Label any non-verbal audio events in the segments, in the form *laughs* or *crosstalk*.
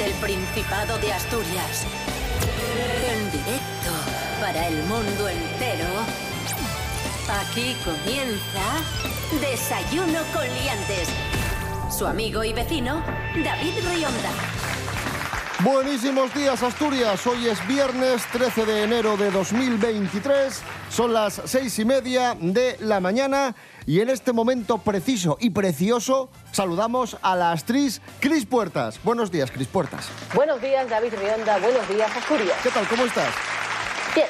desde el Principado de Asturias. En directo para el mundo entero. Aquí comienza Desayuno con Liantes. Su amigo y vecino, David Rionda. Buenísimos días Asturias, hoy es viernes 13 de enero de 2023, son las seis y media de la mañana y en este momento preciso y precioso saludamos a la actriz Cris Puertas. Buenos días Cris Puertas. Buenos días David Rionda, buenos días Asturias. ¿Qué tal? ¿Cómo estás? Bien,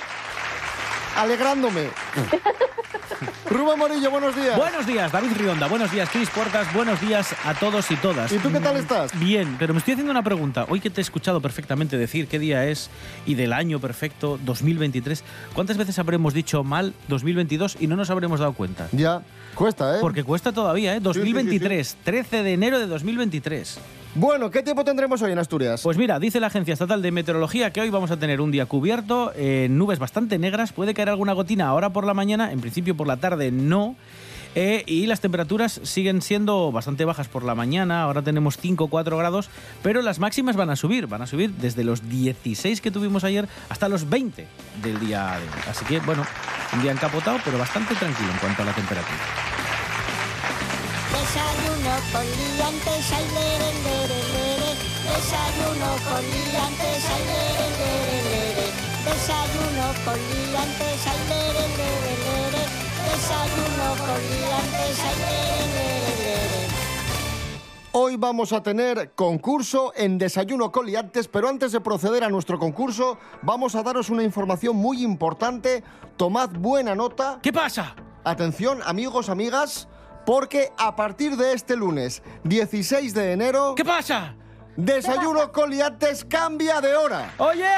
Alegrándome. *laughs* Rubén Morillo, buenos días. Buenos días, David Rionda. Buenos días, Cris Puertas. Buenos días a todos y todas. ¿Y tú qué tal estás? Bien, pero me estoy haciendo una pregunta. Hoy que te he escuchado perfectamente decir qué día es y del año perfecto 2023, ¿cuántas veces habremos dicho mal 2022 y no nos habremos dado cuenta? Ya, cuesta, ¿eh? Porque cuesta todavía, ¿eh? sí, 2023, 13 de enero de 2023. Bueno, ¿qué tiempo tendremos hoy en Asturias? Pues mira, dice la Agencia Estatal de Meteorología que hoy vamos a tener un día cubierto, eh, nubes bastante negras, puede caer alguna gotina ahora por la mañana, en principio por la tarde no. eh, y las temperaturas siguen siendo bastante bajas por la mañana, ahora tenemos 5 o 4 grados, pero las máximas van a subir, van a subir desde los 16 que tuvimos ayer hasta los 20 del día de hoy. Así que, bueno, un día encapotado, pero bastante tranquilo en cuanto a la temperatura. Desayuno con liantes, ay, lere, lere, lere. Desayuno con liantes, ay, lere, lere, lere. Desayuno con liantes, ay, lere, lere, lere. Desayuno con liantes, ay, lere, lere, lere. Hoy vamos a tener concurso en Desayuno Coliantes, pero antes de proceder a nuestro concurso, vamos a daros una información muy importante. Tomad buena nota. ¿Qué pasa? Atención, amigos, amigas, porque a partir de este lunes, 16 de enero, ¿Qué pasa? Desayuno Coliantes cambia de hora. ¡Oye!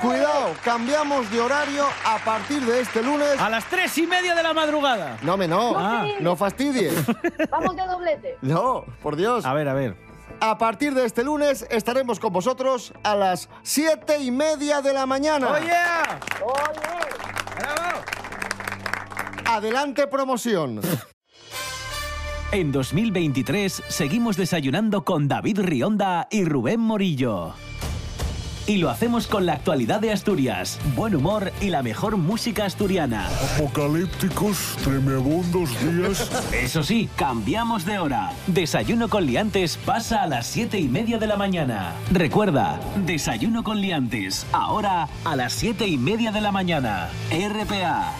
Cuidado, cambiamos de horario a partir de este lunes. A las tres y media de la madrugada. No, me no, Ah. no fastidies. *laughs* vamos de doblete. No, por Dios. A ver, a ver. A partir de este lunes estaremos con vosotros a las siete y media de la mañana. ¡Oye! Oye, ¡Bravo! Adelante promoción. *laughs* En 2023 seguimos desayunando con David Rionda y Rubén Morillo. Y lo hacemos con la actualidad de Asturias, buen humor y la mejor música asturiana. Apocalípticos, tremebundos días. *laughs* Eso sí, cambiamos de hora. Desayuno con liantes pasa a las siete y media de la mañana. Recuerda, desayuno con liantes, ahora a las siete y media de la mañana. RPA,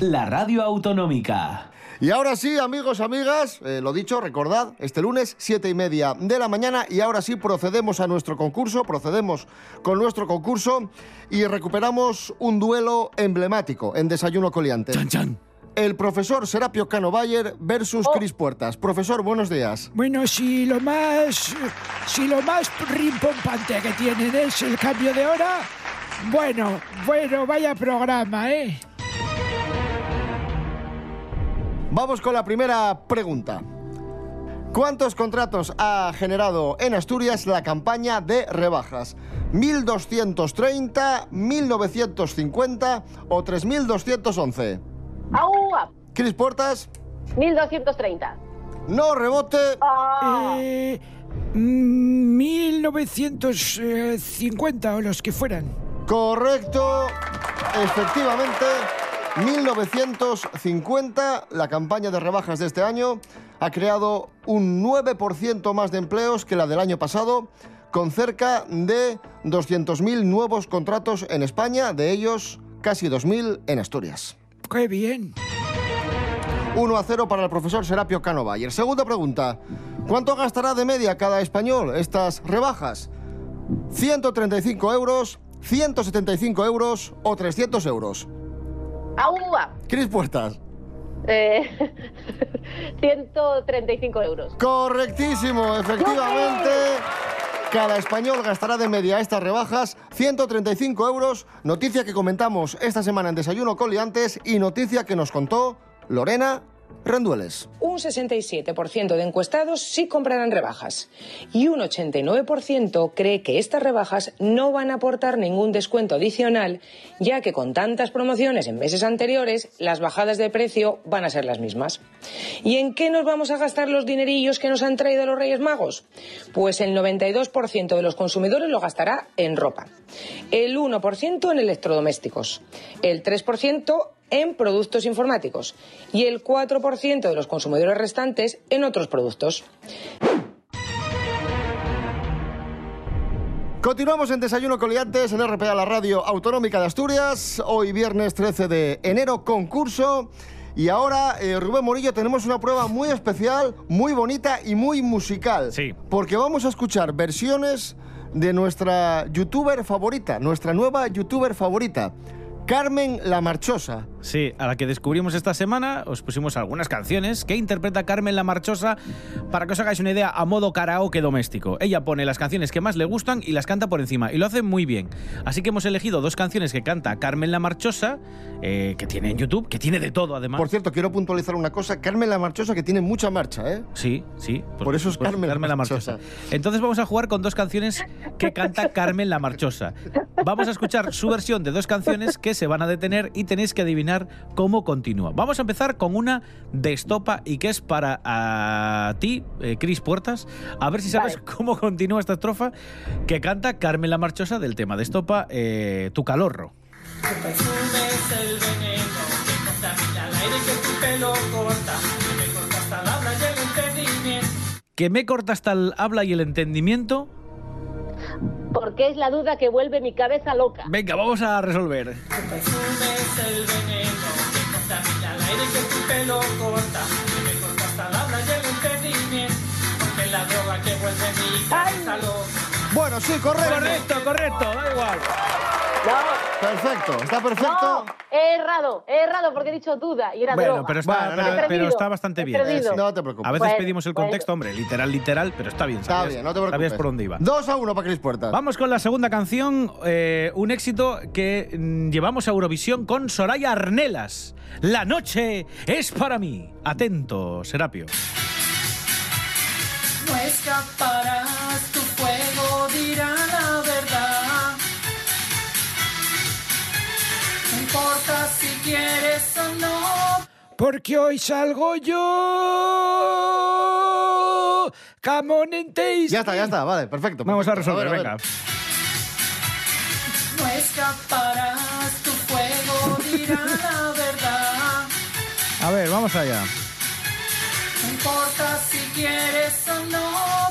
la radio autonómica. Y ahora sí, amigos, amigas, eh, lo dicho, recordad, este lunes, siete y media de la mañana. Y ahora sí, procedemos a nuestro concurso, procedemos con nuestro concurso y recuperamos un duelo emblemático en Desayuno Coliante. ¡Chan, chan! El profesor Serapio Cano Bayer versus Cris Puertas. Profesor, buenos días. Bueno, si lo más. Si lo más rimpompante que tienen es el cambio de hora. Bueno, bueno, vaya programa, ¿eh? Vamos con la primera pregunta. ¿Cuántos contratos ha generado en Asturias la campaña de rebajas? ¿1230, 1950 o 3211? ¡Aua! Cris Puertas, 1230. no rebote. Ah, Eh, mm, 1950 o los que fueran. Correcto. Efectivamente, 1950, la campaña de rebajas de este año ha creado un 9% más de empleos que la del año pasado, con cerca de 200.000 nuevos contratos en España, de ellos casi 2.000 en Asturias. ¡Qué bien! 1 a 0 para el profesor Serapio Cano Bayer. Segunda pregunta. ¿Cuánto gastará de media cada español estas rebajas? ¿135 euros, 175 euros o 300 euros? ¡Aua! Cris Puertas. Eh, *laughs* 135 euros. Correctísimo, efectivamente. Cada español gastará de media estas rebajas 135 euros. Noticia que comentamos esta semana en Desayuno Coliantes y noticia que nos contó Lorena Rendueles. Un 67% de encuestados sí comprarán rebajas y un 89% cree que estas rebajas no van a aportar ningún descuento adicional, ya que con tantas promociones en meses anteriores, las bajadas de precio van a ser las mismas. ¿Y en qué nos vamos a gastar los dinerillos que nos han traído los Reyes Magos? Pues el 92% de los consumidores lo gastará en ropa, el 1% en electrodomésticos, el 3% en productos informáticos y el 4% de los consumidores restantes en otros productos. Continuamos en Desayuno Coliantes en RPA, la radio autonómica de Asturias. Hoy viernes 13 de enero, concurso. Y ahora, eh, Rubén Morillo, tenemos una prueba muy especial, muy bonita y muy musical. Sí. Porque vamos a escuchar versiones de nuestra youtuber favorita, nuestra nueva youtuber favorita, Carmen La Marchosa. Sí, a la que descubrimos esta semana, os pusimos algunas canciones que interpreta Carmen La Marchosa para que os hagáis una idea a modo karaoke doméstico. Ella pone las canciones que más le gustan y las canta por encima, y lo hace muy bien. Así que hemos elegido dos canciones que canta Carmen La Marchosa, eh, que tiene en YouTube, que tiene de todo además. Por cierto, quiero puntualizar una cosa. Carmen La Marchosa que tiene mucha marcha, ¿eh? Sí, sí. Por eso es Carmen La Marchosa. Entonces vamos a jugar con dos canciones que canta Carmen La Marchosa. Vamos a escuchar su versión de dos canciones que se van a detener y tenéis que adivinar cómo continúa. Vamos a empezar con una de estopa y que es para a ti, eh, Cris Puertas, a ver si sabes cómo continúa esta estrofa que canta Carmen La Marchosa del tema de estopa, eh, Tu calorro. Tu perfume es el veneno que contamina el aire que tu pelo corta. Que me corta hasta el habla y el entendimiento. Que me corta hasta el habla y el entendimiento. Porque es la duda que vuelve mi cabeza loca. Venga, vamos a resolver. El veneno que contamina el aire que tu pelo corta. Que me corta hasta el entendimiento. Porque es la droga que vuelve mi cabeza loca. Bueno, sí, correcto. Correcto, correcto, da igual. Perfecto, está perfecto. No, he errado, he errado porque he dicho duda y era Bueno, droga. pero está, Bueno, pero- nada. pero está bastante bien. perdido. No te preocupes. A veces Bueno, pedimos el bueno. contexto, hombre, literal, literal, pero está bien. Está sabías- bien, no te preocupes. Sabías por dónde iba. 2 a 1 para Cris Puertas. Vamos con la segunda canción, eh, un éxito que mm, llevamos a Eurovisión con Soraya Arnelas. La noche es para mí. Atento, Serapio. No escaparás, Porque hoy salgo yo. Camón en. Ya está, ya está, vale, perfecto. Vamos a resolver, ver, venga. No escaparás, tu fuego dirá la verdad. A ver, vamos allá. No importa si quieres o no,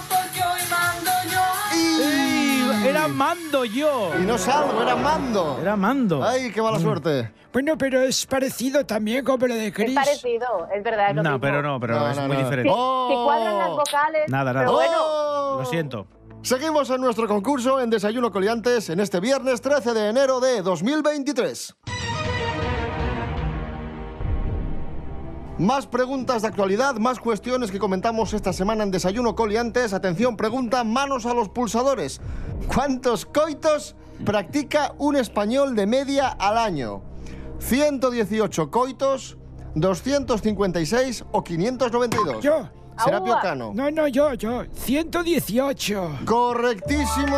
Era Mando yo. Y no salgo, era mando. Era Mando. Ay, qué mala suerte. Bueno, pero es parecido también como lo de Es Chris. parecido, es verdad. Es lo No, mismo. pero no, pero No, es no, muy no. diferente. Si, si cuadran las vocales. Nada, nada. Pero bueno, ¡Oh! Lo siento. Seguimos en nuestro concurso en Desayuno Coliantes en este viernes 13 de enero de 2023. Más preguntas de actualidad, más cuestiones que comentamos esta semana en Desayuno Coliantes. Atención, pregunta, manos a los pulsadores. ¿Cuántos coitos practica un español de media al año? ¿118 coitos, 256 o 592? Yo. Serapio Aúa. Cano. No, no, yo, yo. 118. Correctísimo.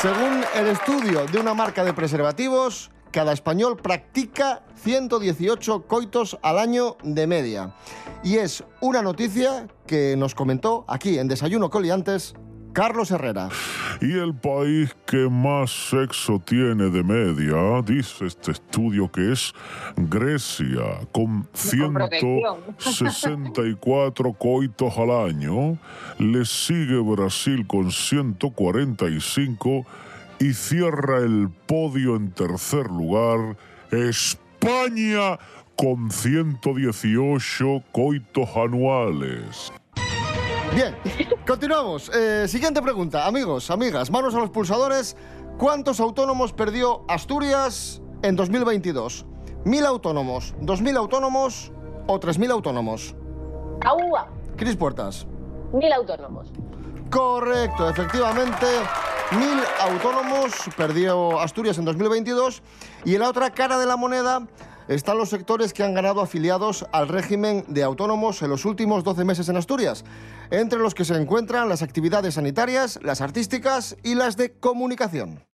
Según el estudio de una marca de preservativos, cada español practica 118 coitos al año de media. Y es una noticia que nos comentó aquí en Desayuno Coliantes Carlos Herrera. Y el país que más sexo tiene de media, dice este estudio que es Grecia, con 164 coitos al año. Le sigue Brasil con 145 y cierra el podio en tercer lugar España con 118 coitos anuales. Bien, continuamos. Eh, siguiente pregunta. Amigos, amigas, manos a los pulsadores. ¿Cuántos autónomos perdió Asturias en 2022? ¿Mil autónomos, dos mil autónomos o tres mil autónomos? AUA, Cris Puertas. mil autónomos. Correcto, efectivamente, mil autónomos perdió Asturias en 2022 y en la otra cara de la moneda están los sectores que han ganado afiliados al régimen de autónomos en los últimos 12 meses en Asturias, entre los que se encuentran las actividades sanitarias, las artísticas y las de comunicación.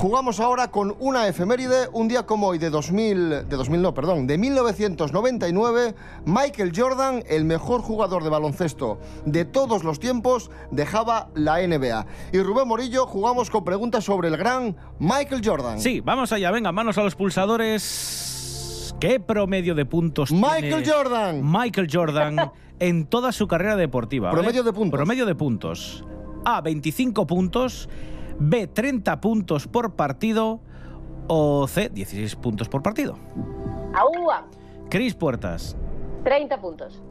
Jugamos ahora con una efeméride, un día como hoy de 2000, de 2000 no, perdón, de 1999, Michael Jordan, el mejor jugador de baloncesto de todos los tiempos, dejaba la NBA. Y Rubén Morillo, jugamos con preguntas sobre el gran Michael Jordan. Sí, vamos allá, venga, manos a los pulsadores. ¿Qué promedio de puntos Michael tiene Jordan. Michael Jordan *laughs* en toda su carrera deportiva? ¿vale? Promedio de puntos. Promedio de puntos. A, 25 puntos. B, 30 puntos por partido. O C, 16 puntos por partido. Aúa, Cris Puertas. 30 puntos.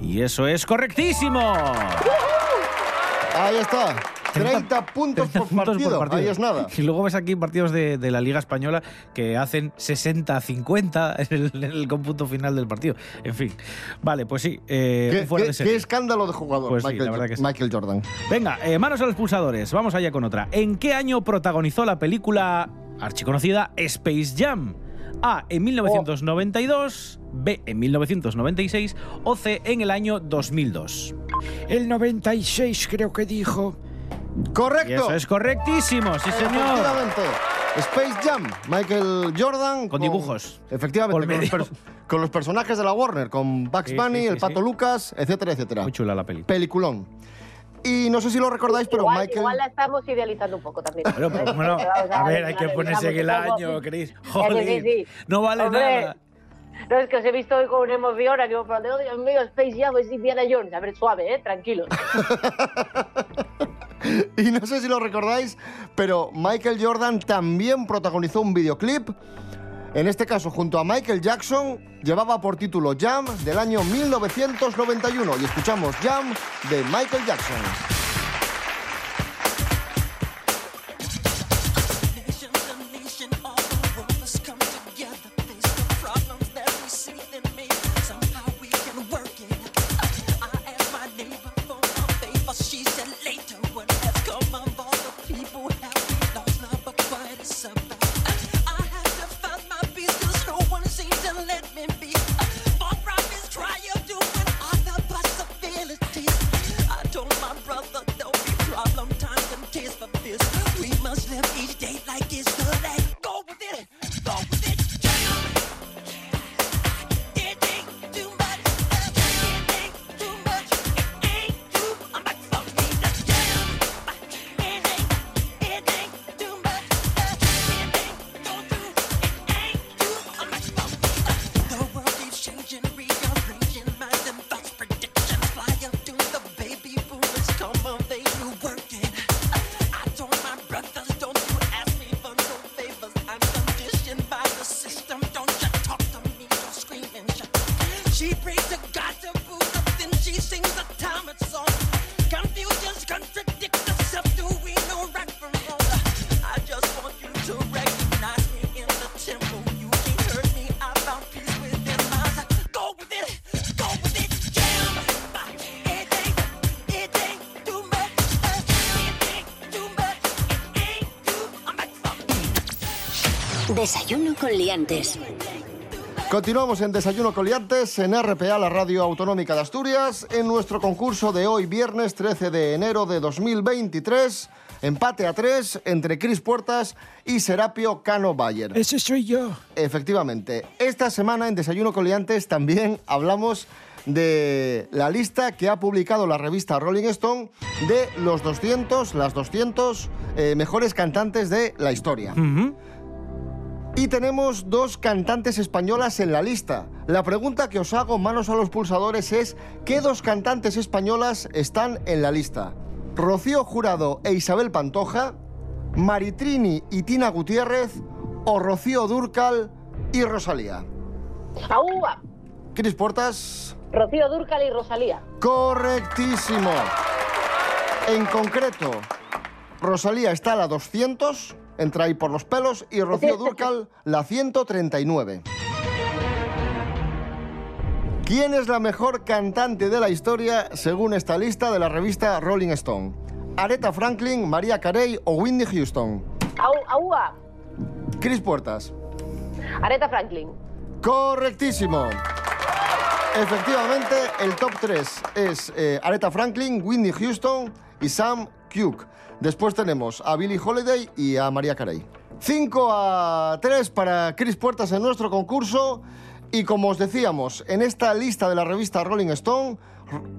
Y eso es correctísimo. Ahí está. 30 *laughs* puntos, 30 por, puntos partido. Ahí es nada. *laughs* Y luego ves aquí partidos de, de la Liga Española que hacen 60-50 en el, en el cómputo final del partido. En fin. Vale, pues sí. eh, ¿Qué, un fuera qué- de serie. qué escándalo de jugador, Pues sí, Michael, la verdad que sí. Michael Jordan. Venga, eh, manos a los pulsadores. Vamos allá con otra. ¿En qué año protagonizó la película archiconocida Space Jam? A, en 1992, B, en 1996 o C, en el año 2002. El 96 creo que dijo. Correcto. Y eso es correctísimo, sí señor. Efectivamente. Space Jam, Michael Jordan. Con dibujos. Efectivamente, con los, con personajes de la Warner, con Bugs Sí, Bunny, sí, sí, el Pato sí. Lucas, etcétera, etcétera. Muy chula la peli. Peliculón. Y no sé si lo recordáis, pero igual, Michael. igual la estamos idealizando un poco también. Bueno, pero bueno, Vamos a ver, hay que ponerse en el año, Cris. Que Joder, sí, sí. no vale Hombre, nada. No, es que os he visto hoy con una emoción, aquí por oh, Dios mío, Space Jam es Indiana Jones. A ver, suave, ¿eh? Tranquilos. *laughs* *laughs* Y no sé si lo recordáis, pero Michael Jordan también protagonizó un videoclip. En este caso, junto a Michael Jackson, llevaba por título Jam del año 1991. Y escuchamos Jam de Michael Jackson. Desayuno con liantes. Continuamos en Desayuno Coliantes en RPA, la radio autonómica de Asturias, en nuestro concurso de hoy, viernes 13 de enero de 2023. Empate a tres entre Cris Puertas y Serapio Cano Bayer. Ese soy yo. Efectivamente. Esta semana en Desayuno Coliantes también hablamos de la lista que ha publicado la revista Rolling Stone de los 200, las 200 eh, mejores cantantes de la historia. Y tenemos dos cantantes españolas en la lista. La pregunta que os hago, manos a los pulsadores, es ¿qué dos cantantes españolas están en la lista? ¿Rocío Jurado e Isabel Pantoja? ¿Maritrini y Tina Gutiérrez? ¿O Rocío Durcal y Rosalía? ¡Aúa! Cris Portas. Rocío Dúrcal y Rosalía. Correctísimo. En concreto, Rosalía está a la 200, entra ahí por los pelos, y Rocío Durcal la 139. ¿Quién es la mejor cantante de la historia según esta lista de la revista Rolling Stone? ¿Aretha Franklin, María Carey o Whitney Houston? ¡Aúa! Cris Puertas. Aretha Franklin. Correctísimo. Efectivamente, el top 3 es eh, Aretha Franklin, Whitney Houston y Sam Cooke. Después tenemos a Billie Holiday y a María Carey. 5 a 3 para Cris Puertas en nuestro concurso. Y como os decíamos, en esta lista de la revista Rolling Stone,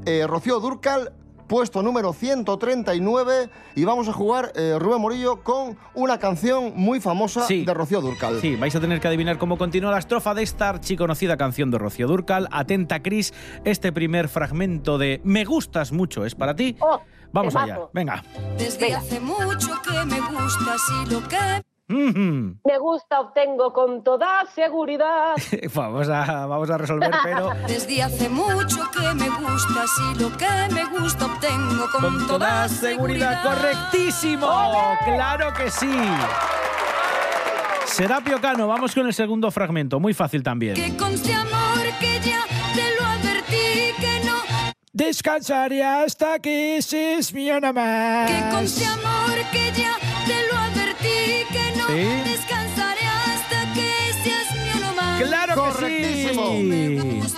eh, Rocío Durcal, puesto número 139. Y vamos a jugar, eh, Rubén Morillo, con una canción muy famosa Sí. de Rocío Durcal. Sí, vais a tener que adivinar cómo continúa la estrofa de esta archiconocida canción de Rocío Durcal. Atenta, Cris, este primer fragmento de Me gustas mucho es para ti. Oh, Vamos temazo. allá, venga. Desde hace mucho que me gustas y lo que. Me gusta, obtengo con toda seguridad. *laughs* vamos, a, vamos a resolver, pero *laughs* Desde hace mucho que me gustas y lo que me gusta obtengo con, con toda seguridad. ¡Correctísimo! ¡Claro que sí! Serapio Cano, vamos con el segundo fragmento. Muy fácil también. Que conste amor Descansaré hasta que ese es mío nada más. Que conste amor que ya te lo advertí que no. ¿Sí? Descansaré hasta que seas mío nomás. ¡Claro que Correctísimo. Me sí!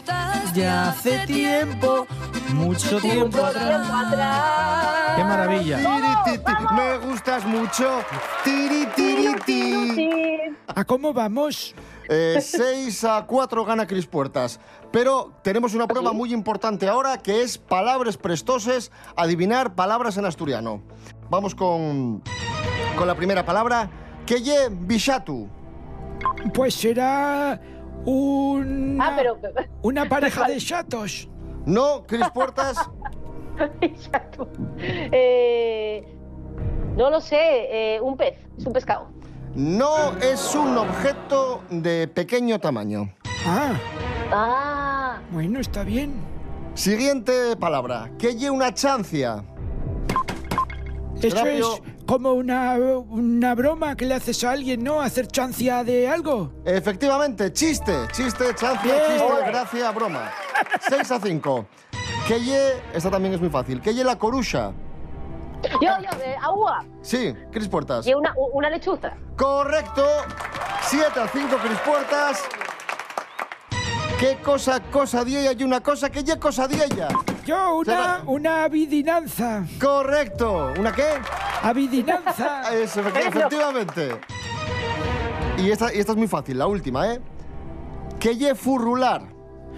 Ya hace tiempo, mucho tiempo tiempo atrás. ¡Qué maravilla! Tiri, ti, ti, Me gustas mucho. Tiri, tiri, ti. Sí. ¿A cómo vamos? 6 a 4 gana Cris Puertas. Pero tenemos una prueba muy importante ahora que es palabras prestoses, adivinar palabras en asturiano. Vamos con, con la primera palabra. Que ye bishatu. Pues será una, Ah, pero. una pareja de chatos. No, Cris Puertas. *laughs* Exacto. Eh, no lo sé, eh, un pez, es un pescado. No es un objeto de pequeño tamaño. Ah, Ah, bueno, está bien. Siguiente palabra. Que una chancia. Eso Serapio. es como una, una broma que le haces a alguien, ¿no? Hacer chancia de algo. Efectivamente, chiste, chiste, chancia, Bien. chiste, gracia, broma. 6 a 5. Que esta también es muy fácil. Que la corucha. Yo, yo, eh, agua. Sí, Cris Puertas. Y una, una lechuza. Correcto. 7 a 5, Cris Puertas. ¿Qué cosa, cosa de ella y una cosa que ye cosa de ella? Yo, una, una avidinanza. Correcto. ¿Una qué? Avidinanza. *laughs* Efectivamente. Y esta, y esta es muy fácil, la última, ¿eh? Que ye furrular.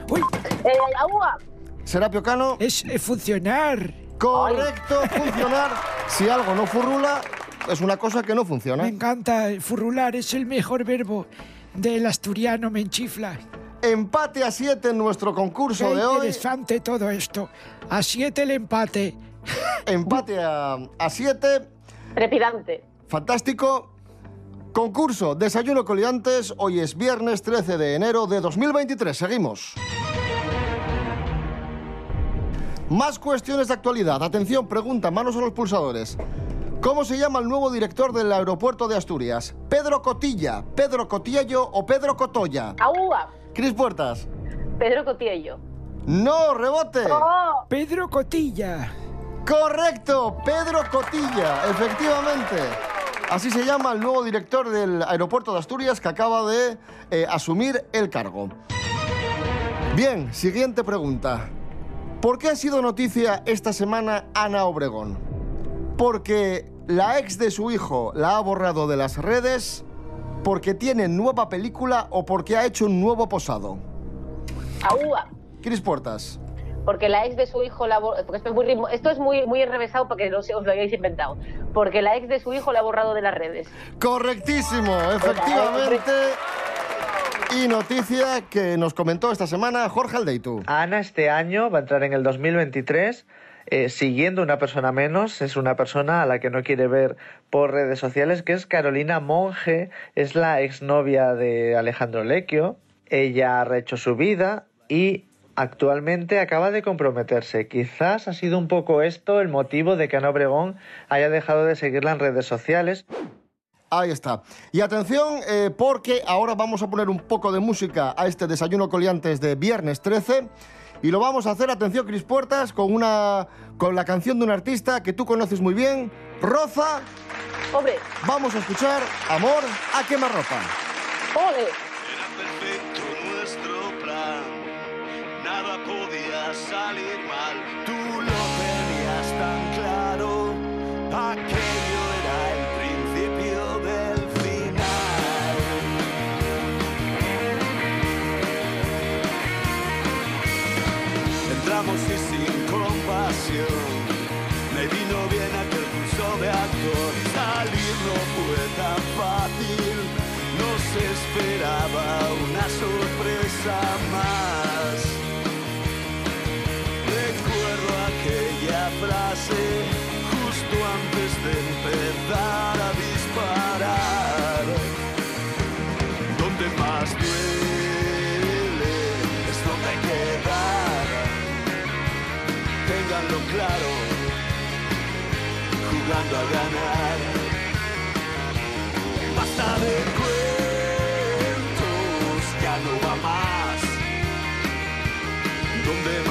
Uy, Eh, agua. Serapio Cano. es eh, funcionar. Correcto, funcionar. Si algo no furrula, es una cosa que no Me funciona. encanta. Furrular es el mejor verbo del asturiano, me enchifla. Empate a 7 en nuestro concurso Qué de hoy. interesante todo esto. A siete el empate. *laughs* Empate a 7. Trepidante. Fantástico. Concurso Desayuno Coliantes. Hoy es viernes 13 de enero de 2023. Seguimos. Más cuestiones de actualidad. Atención, pregunta, manos a los pulsadores. ¿Cómo se llama el nuevo director del aeropuerto de Asturias? ¿Pedro Cotilla, Pedro Cotiello o Pedro Cotoya? Agua. Cris Puertas. Pedro Cotillo. No, rebote. Oh, Pedro Cotilla. Correcto, Pedro Cotilla, efectivamente. Así se llama el nuevo director del aeropuerto de Asturias que acaba de eh, asumir el cargo. Bien, siguiente pregunta. ¿Por qué ha sido noticia esta semana Ana Obregón? ¿Porque la ex de su hijo la ha borrado de las redes? ¿Porque tiene nueva película o porque ha hecho un nuevo posado? agua. Cris Puertas. Porque la ex de su hijo la porque esto es muy ritmo- esto es muy muy enrevesado porque no sé, os lo habéis inventado. Porque la ex de su hijo la ha borrado de las redes. Correctísimo, efectivamente. Y noticia que nos comentó esta semana Jorge Aldeitu. Ana este año va a entrar en el 2023 eh, siguiendo una persona menos, es una persona a la que no quiere ver por redes sociales, que es Carolina Monge, es la exnovia de Alejandro Lecchio. Ella ha rehecho su vida y actualmente acaba de comprometerse. Quizás ha sido un poco esto el motivo de que Ana Obregón haya dejado de seguirla en redes sociales. Ahí está. Y atención, eh, porque ahora vamos a poner un poco de música a este desayuno coliantes de viernes 13. Y lo vamos a hacer, atención, Cris Puertas, con, una, con la canción de un artista que tú conoces muy bien, Roza. Hombre. Vamos a escuchar Amor a quemarropa. ¡Ole! perfecto nuestro plan. Nada podía salir mal. Tú lo tenías tan claro. Era esperaba una sorpresa más. Recuerdo aquella frase justo antes de empezar a disparar. Donde más duele es donde quedar. Ténganlo claro, jugando a ganar. Basta de Donde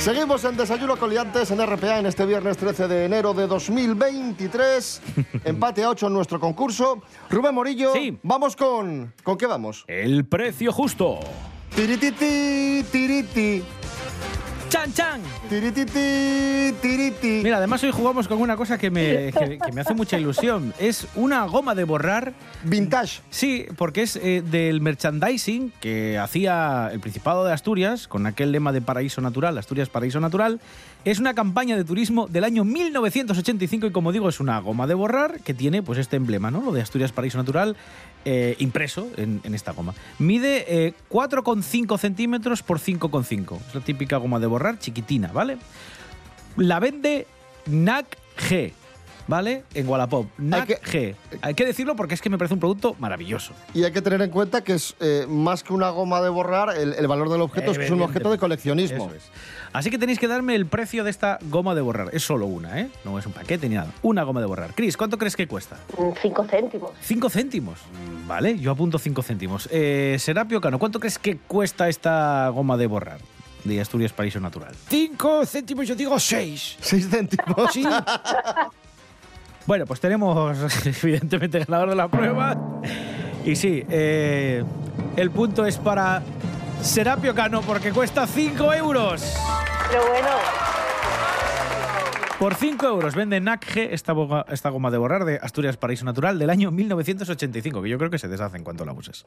Seguimos en Desayuno Coliantes en RPA en este viernes 13 de enero de 2023. *laughs* Empate a 8 en nuestro concurso. Rubén Morillo, vamos con... ¿Con qué vamos? El precio justo. Tirititi, tiriti. ¡Chan, chan! Tirititi, tiriti. Mira, además hoy jugamos con una cosa que me, que- que me hace mucha ilusión. Es una goma de borrar. Vintage. Sí, porque es eh, del merchandising que hacía el Principado de Asturias, con aquel lema de Paraíso Natural, Asturias Paraíso Natural. Es una campaña de turismo del año 1985 y como digo, es una goma de borrar que tiene pues este emblema, ¿no? Lo de Asturias Paraíso Natural eh, impreso en, en esta goma. Mide eh, 4,5 centímetros por 5,5. Es la típica goma de borrar chiquitina, ¿vale? La vende NAC G, ¿vale? En Wallapop. NAC G. Hay que decirlo porque es que me parece un producto maravilloso. Y hay que tener en cuenta que es eh, más que una goma de borrar, el, el valor del objeto es que es un objeto de coleccionismo. Eso es. Así que tenéis que darme el precio de esta goma de borrar. Es solo una, ¿eh? No es un paquete ni nada. Una goma de borrar. Cris, ¿cuánto crees que cuesta? Mm, Cinco céntimos. ¿Cinco céntimos? Vale, yo apunto cinco céntimos. Eh, Serapio Cano, ¿cuánto crees que cuesta esta goma de borrar? De Asturias Paraíso Natural. Cinco céntimos, yo digo seis. ¿Seis céntimos? Sí. *laughs* Bueno, pues tenemos *laughs* evidentemente ganador de la prueba. Y sí, eh, el punto es para Serapio Cano porque cuesta 5 euros. Pero bueno. Por 5 euros vende NACG esta, boga- esta goma de borrar de Asturias Paraíso Natural del año 1985, que yo creo que se deshace en cuanto la uses.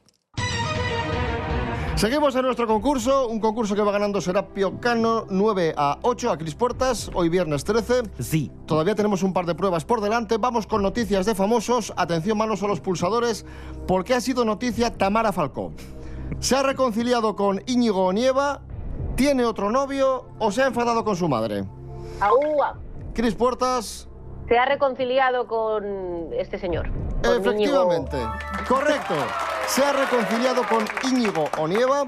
Seguimos en nuestro concurso, un concurso que va ganando Serapio Cano 9 a 8 a Cris Puertas, hoy viernes 13. Sí. Todavía tenemos un par de pruebas por delante, vamos con noticias de famosos, atención manos a los pulsadores, porque ha sido noticia Tamara Falcó. ¿Se ha reconciliado con Íñigo Onieva? ¿Tiene otro novio o se ha enfadado con su madre? Aúa. Cris Puertas, Se ha reconciliado con este señor. con efectivamente, correcto. Se ha reconciliado con Íñigo Onieva.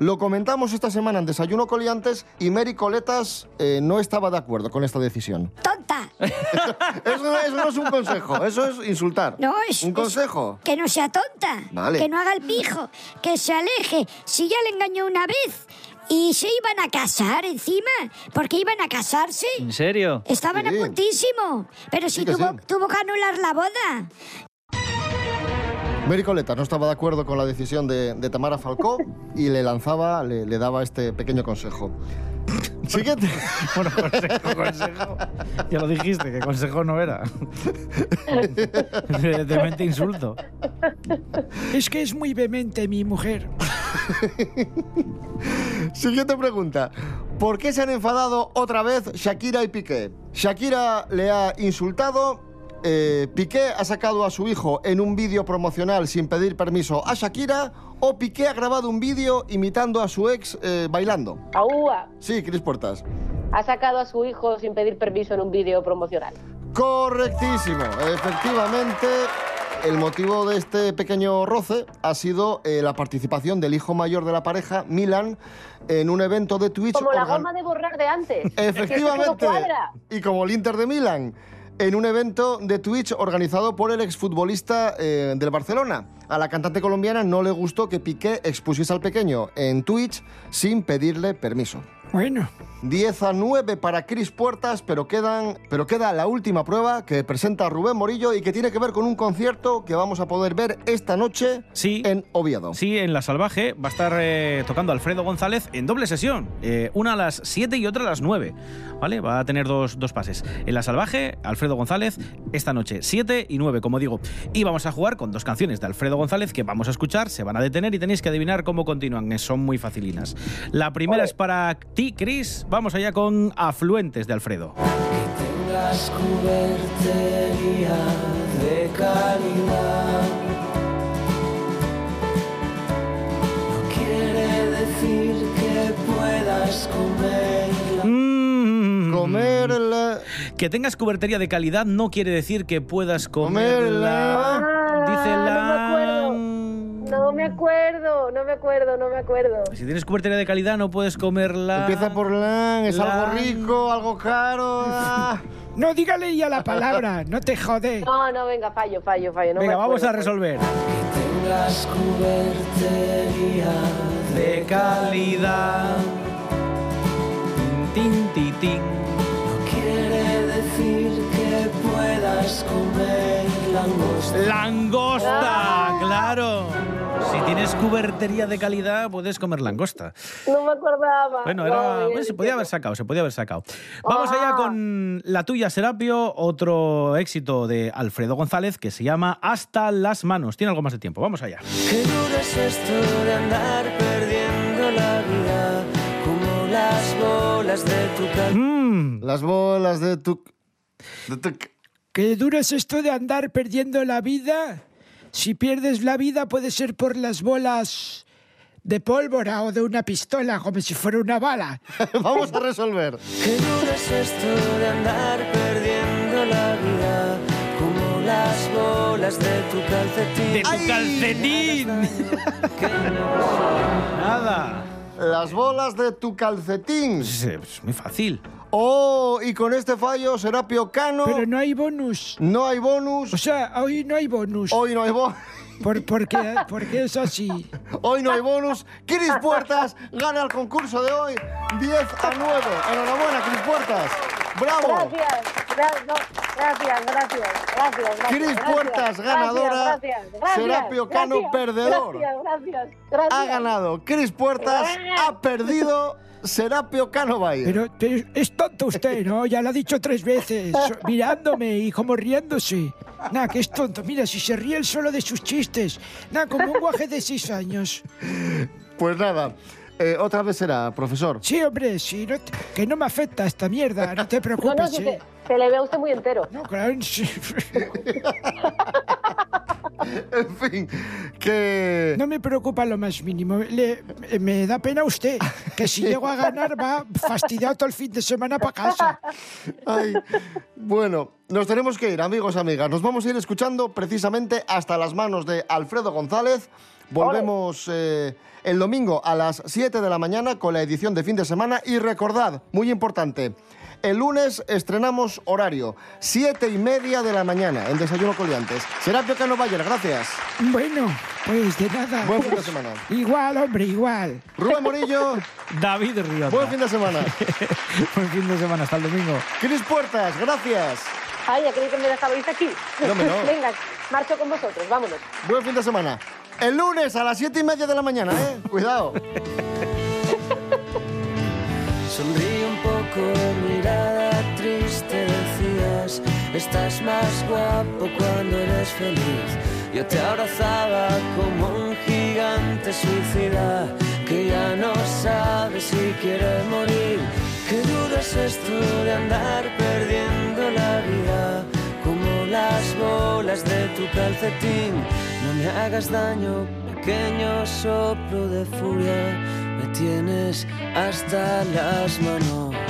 Lo comentamos esta semana en Desayuno Coliantes y Mary Coletas eh, no estaba de acuerdo con esta decisión. ¡Tonta! *laughs* Eso, no- eso no es un consejo, eso es insultar. No, es... ¿Un es- consejo? que no sea tonta. Vale. Que no haga el pijo. Que se aleje. Si ya le engañó una vez y se iban a casar encima, porque iban a casarse. ¿En serio? Estaban a puntísimo. Pero si Sí que tuvo, sí. tuvo que anular la boda. Mary Coleta no estaba de acuerdo con la decisión de, de Tamara Falcó y le lanzaba, le, le daba este pequeño consejo. *laughs* Siguiente. Bueno, consejo, consejo. Ya lo dijiste, que consejo no era. Evidentemente insulto. Es que es muy vehemente mi mujer. *laughs* Siguiente pregunta. ¿Por qué se han enfadado otra vez Shakira y Piqué? Shakira le ha insultado. eh, Piqué ha sacado a su hijo en un vídeo promocional sin pedir permiso a Shakira. O Piqué ha grabado un vídeo imitando a su ex eh, bailando. Aúa Sí, Cris Puertas. ha sacado a su hijo sin pedir permiso en un vídeo promocional. Correctísimo. Efectivamente, el motivo de este pequeño roce ha sido eh, la participación del hijo mayor de la pareja, Milan, en un evento de Twitch. Como la goma de borrar de antes. Efectivamente. Y como el Inter de Milán, en un evento de Twitch organizado por el exfutbolista eh, del Barcelona. A la cantante colombiana no le gustó que Piqué expusiese al pequeño en Twitch sin pedirle permiso. Bueno, 10 a 9 para Cris Puertas, pero, quedan, pero queda la última prueba que presenta Rubén Morillo y que tiene que ver con un concierto que vamos a poder ver esta noche Sí. en Oviedo. Sí, en La Salvaje va a estar eh, tocando Alfredo González en doble sesión. eh, una a las 7 y otra a las 9. ¿Vale? Va a tener dos, dos pases. En La Salvaje, Alfredo González, esta noche 7 y 9, como digo. Y vamos a jugar con dos canciones de Alfredo González que vamos a escuchar, se van a detener y tenéis que adivinar cómo continúan. que Son muy facilinas. La primera es para ti, Chris. Vamos allá con Afluentes de Alfredo. tengas cubertería de calidad. No quiere decir que puedas comerla. Mm. Comerla. Que tengas cubertería de calidad no quiere decir que puedas Comerla. comerla. Dice Ah, la... No me acuerdo. No me acuerdo, no me acuerdo, no me acuerdo. Si tienes cubertería de calidad no puedes comerla. Empieza por LAN, es algo rico, algo caro. ah. *laughs* no dígale ya la palabra, no te jode. No, no, venga, fallo, fallo, fallo. No Venga, me vamos a resolver. Tengas cubertería De calidad. Tin, tin, tin. no quiere decir que puedas comer langosta. Langosta, Ah. claro. Si tienes cubertería de calidad, puedes comer langosta. No me acordaba. Bueno, No, era, bueno, se podía haber sacado, se podía haber sacado. Vamos Ah. allá con la tuya, Serapio, otro éxito de Alfredo González que se llama Hasta las manos. Tiene algo más de tiempo, vamos allá. Qué duro es esto de andar perdiendo la vida como las bolas de tu. Mm, Las bolas de tu... de tu- Qué duro es esto de andar perdiendo la vida. Si pierdes la vida puede ser por las bolas de pólvora o de una pistola, como si fuera una bala. *laughs* Vamos a resolver. Qué duro es esto de andar perdiendo la vida como las bolas de tu calcetín. ¡De tu ¡Ay! calcetín! *laughs* Nada. Las bolas de tu calcetín. Es, es muy fácil. Oh, y con este fallo, Serapio Cano. Pero no hay bonus. No hay bonus. O sea, hoy no hay bonus. Hoy no hay bonus. Por, porque, porque es así. Hoy no hay bonus. Cris Puertas gana el concurso de hoy 10 a 9. Enhorabuena, Cris Puertas. ¡Bravo! Gracias, gra- no, gracias, gracias, gracias, gracias. Cris Puertas, ganadora. Gracias, gracias, Serapio Cano, gracias, perdedor. Gracias, gracias, gracias. Ha ganado Cris Puertas, ha perdido Serapio Cano Valle. Pero, pero es tonto usted, ¿no? Ya lo ha dicho tres veces, *laughs* mirándome y como riéndose. Nada, que es tonto. Mira, si se ríe él solo de sus chistes. Nada, como un guaje de seis años. Pues nada, eh, otra vez será, profesor. Sí, hombre, sí, no te- que no me afecta esta mierda, no te *laughs* No, no, preocupes. si ¿eh? se, se le ve a usted muy entero. No, claro, sí. *laughs* *laughs* En fin, que... No me preocupa lo más mínimo. Le- me da pena usted, que si llego a ganar va fastidiado todo el fin de semana para casa. *laughs* Ay, bueno, nos tenemos que ir, amigos, amigas. Nos vamos a ir escuchando precisamente hasta las manos de Alfredo González. Volvemos eh, el domingo a las 7 de la mañana con la edición de fin de semana. Y recordad, muy importante, el lunes estrenamos horario, 7 y media de la mañana en Desayuno Coliantes. Serapio Cano Bayer, gracias. Bueno, pues de nada. Buen fin de semana. Igual, hombre, igual. Rubén Morillo, *laughs* David Rionda. buen fin de semana. *laughs* Buen fin de semana, hasta el domingo. Cris Puertas, gracias. Ay, ya creí que me dejabais aquí. No. *laughs* Venga, marcho con vosotros, vámonos. Buen fin de semana. El lunes a las siete y media de la mañana, ¿eh? Cuidado. Poco, mirada triste, decías, estás más guapo cuando eres feliz. Yo te abrazaba como un gigante suicida que ya no sabe si quiere morir. Qué duro es esto de andar perdiendo la vida, como las bolas de tu calcetín. No me hagas daño, pequeño soplo de furia, me tienes hasta las manos.